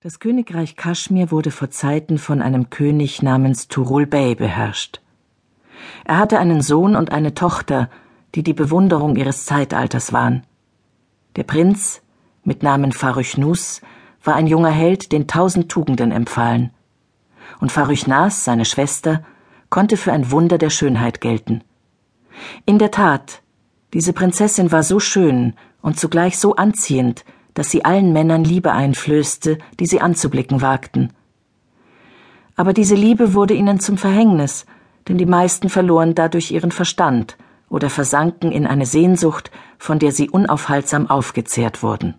Das Königreich Kaschmir wurde vor Zeiten von einem König namens Turul Bey beherrscht. Er hatte einen Sohn und eine Tochter, die die Bewunderung ihres Zeitalters waren. Der Prinz, mit Namen Farüchnus, war ein junger Held, den tausend Tugenden empfahlen. Und Farüchnas, seine Schwester, konnte für ein Wunder der Schönheit gelten. In der Tat, diese Prinzessin war so schön und zugleich so anziehend, dass sie allen Männern Liebe einflößte, die sie anzublicken wagten. Aber diese Liebe wurde ihnen zum Verhängnis, denn die meisten verloren dadurch ihren Verstand oder versanken in eine Sehnsucht, von der sie unaufhaltsam aufgezehrt wurden.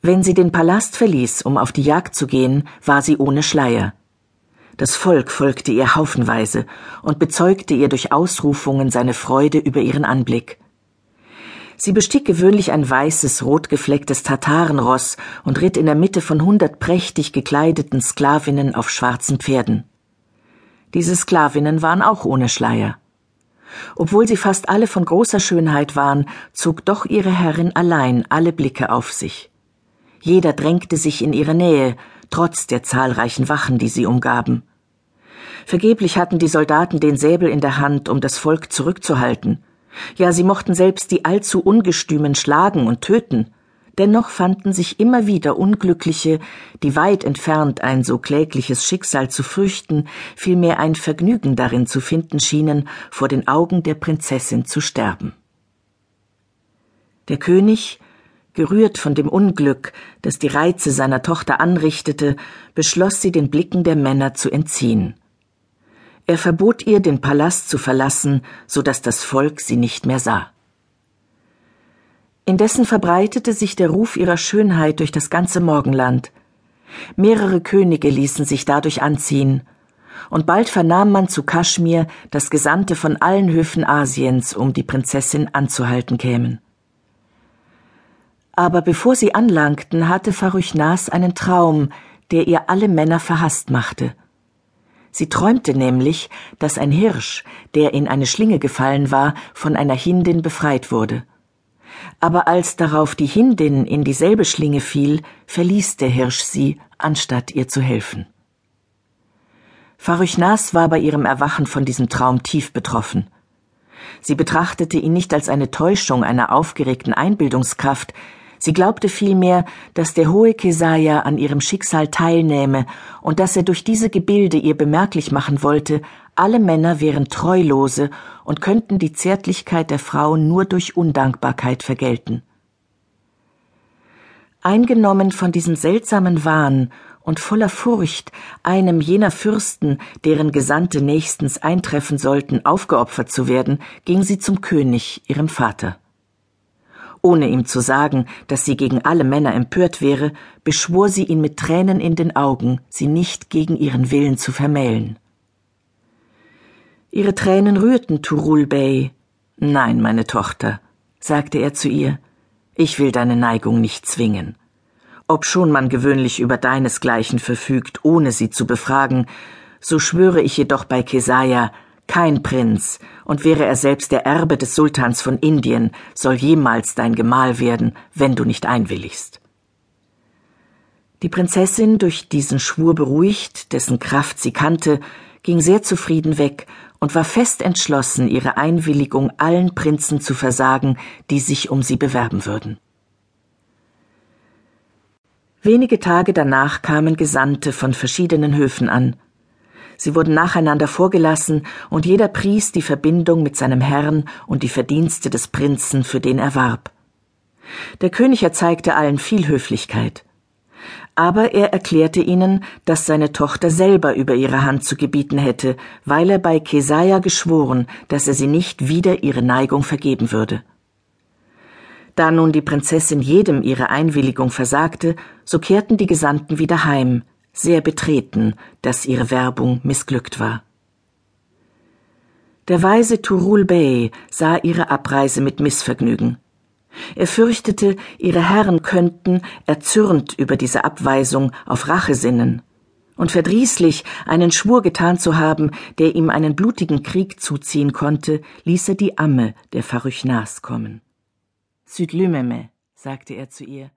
Wenn sie den Palast verließ, um auf die Jagd zu gehen, war sie ohne Schleier. Das Volk folgte ihr haufenweise und bezeugte ihr durch Ausrufungen seine Freude über ihren Anblick. Sie bestieg gewöhnlich ein weißes, rotgeflecktes Tatarenross und ritt in der Mitte von hundert prächtig gekleideten Sklavinnen auf schwarzen Pferden. Diese Sklavinnen waren auch ohne Schleier. Obwohl sie fast alle von großer Schönheit waren, zog doch ihre Herrin allein alle Blicke auf sich. Jeder drängte sich in ihre Nähe, trotz der zahlreichen Wachen, die sie umgaben. Vergeblich hatten die Soldaten den Säbel in der Hand, um das Volk zurückzuhalten. Ja, sie mochten selbst die allzu ungestümen schlagen und töten. Dennoch fanden sich immer wieder Unglückliche, die weit entfernt ein so klägliches Schicksal zu fürchten, vielmehr ein Vergnügen darin zu finden schienen, vor den Augen der Prinzessin zu sterben. Der König, gerührt von dem Unglück, das die Reize seiner Tochter anrichtete, beschloss sie den Blicken der Männer zu entziehen. Er verbot ihr, den Palast zu verlassen, so dass das Volk sie nicht mehr sah. Indessen verbreitete sich der Ruf ihrer Schönheit durch das ganze Morgenland. Mehrere Könige ließen sich dadurch anziehen, und bald vernahm man zu Kaschmir, dass Gesandte von allen Höfen Asiens um die Prinzessin anzuhalten kämen. Aber bevor sie anlangten, hatte Faruchnas einen Traum, der ihr alle Männer verhasst machte. Sie träumte nämlich, dass ein Hirsch, der in eine Schlinge gefallen war, von einer Hindin befreit wurde. Aber als darauf die Hindin in dieselbe Schlinge fiel, verließ der Hirsch sie, anstatt ihr zu helfen. Faruchnas war bei ihrem Erwachen von diesem Traum tief betroffen. Sie betrachtete ihn nicht als eine Täuschung einer aufgeregten Einbildungskraft, Sie glaubte vielmehr, dass der hohe Kesaja an ihrem Schicksal teilnähme und dass er durch diese Gebilde ihr bemerklich machen wollte, alle Männer wären treulose und könnten die Zärtlichkeit der Frau nur durch Undankbarkeit vergelten. Eingenommen von diesem seltsamen Wahn und voller Furcht, einem jener Fürsten, deren Gesandte nächstens eintreffen sollten, aufgeopfert zu werden, ging sie zum König, ihrem Vater. Ohne ihm zu sagen, dass sie gegen alle Männer empört wäre, beschwor sie ihn mit Tränen in den Augen, sie nicht gegen ihren Willen zu vermählen. Ihre Tränen rührten Turul Bey. Nein, meine Tochter, sagte er zu ihr, ich will deine Neigung nicht zwingen. Obschon man gewöhnlich über deinesgleichen verfügt, ohne sie zu befragen, so schwöre ich jedoch bei Kesaja, kein Prinz, und wäre er selbst der Erbe des Sultans von Indien, soll jemals dein Gemahl werden, wenn du nicht einwilligst. Die Prinzessin, durch diesen Schwur beruhigt, dessen Kraft sie kannte, ging sehr zufrieden weg und war fest entschlossen, ihre Einwilligung allen Prinzen zu versagen, die sich um sie bewerben würden. Wenige Tage danach kamen Gesandte von verschiedenen Höfen an, Sie wurden nacheinander vorgelassen, und jeder pries die Verbindung mit seinem Herrn und die Verdienste des Prinzen, für den er warb. Der König erzeigte allen viel Höflichkeit. Aber er erklärte ihnen, dass seine Tochter selber über ihre Hand zu gebieten hätte, weil er bei Kesaja geschworen, dass er sie nicht wieder ihre Neigung vergeben würde. Da nun die Prinzessin jedem ihre Einwilligung versagte, so kehrten die Gesandten wieder heim, sehr betreten, dass ihre Werbung missglückt war. Der weise Turul Bey sah ihre Abreise mit Missvergnügen. Er fürchtete, ihre Herren könnten, erzürnt über diese Abweisung, auf Rache sinnen. Und verdrießlich, einen Schwur getan zu haben, der ihm einen blutigen Krieg zuziehen konnte, ließ er die Amme der Faruchnas kommen. Südlümeme, sagte er zu ihr,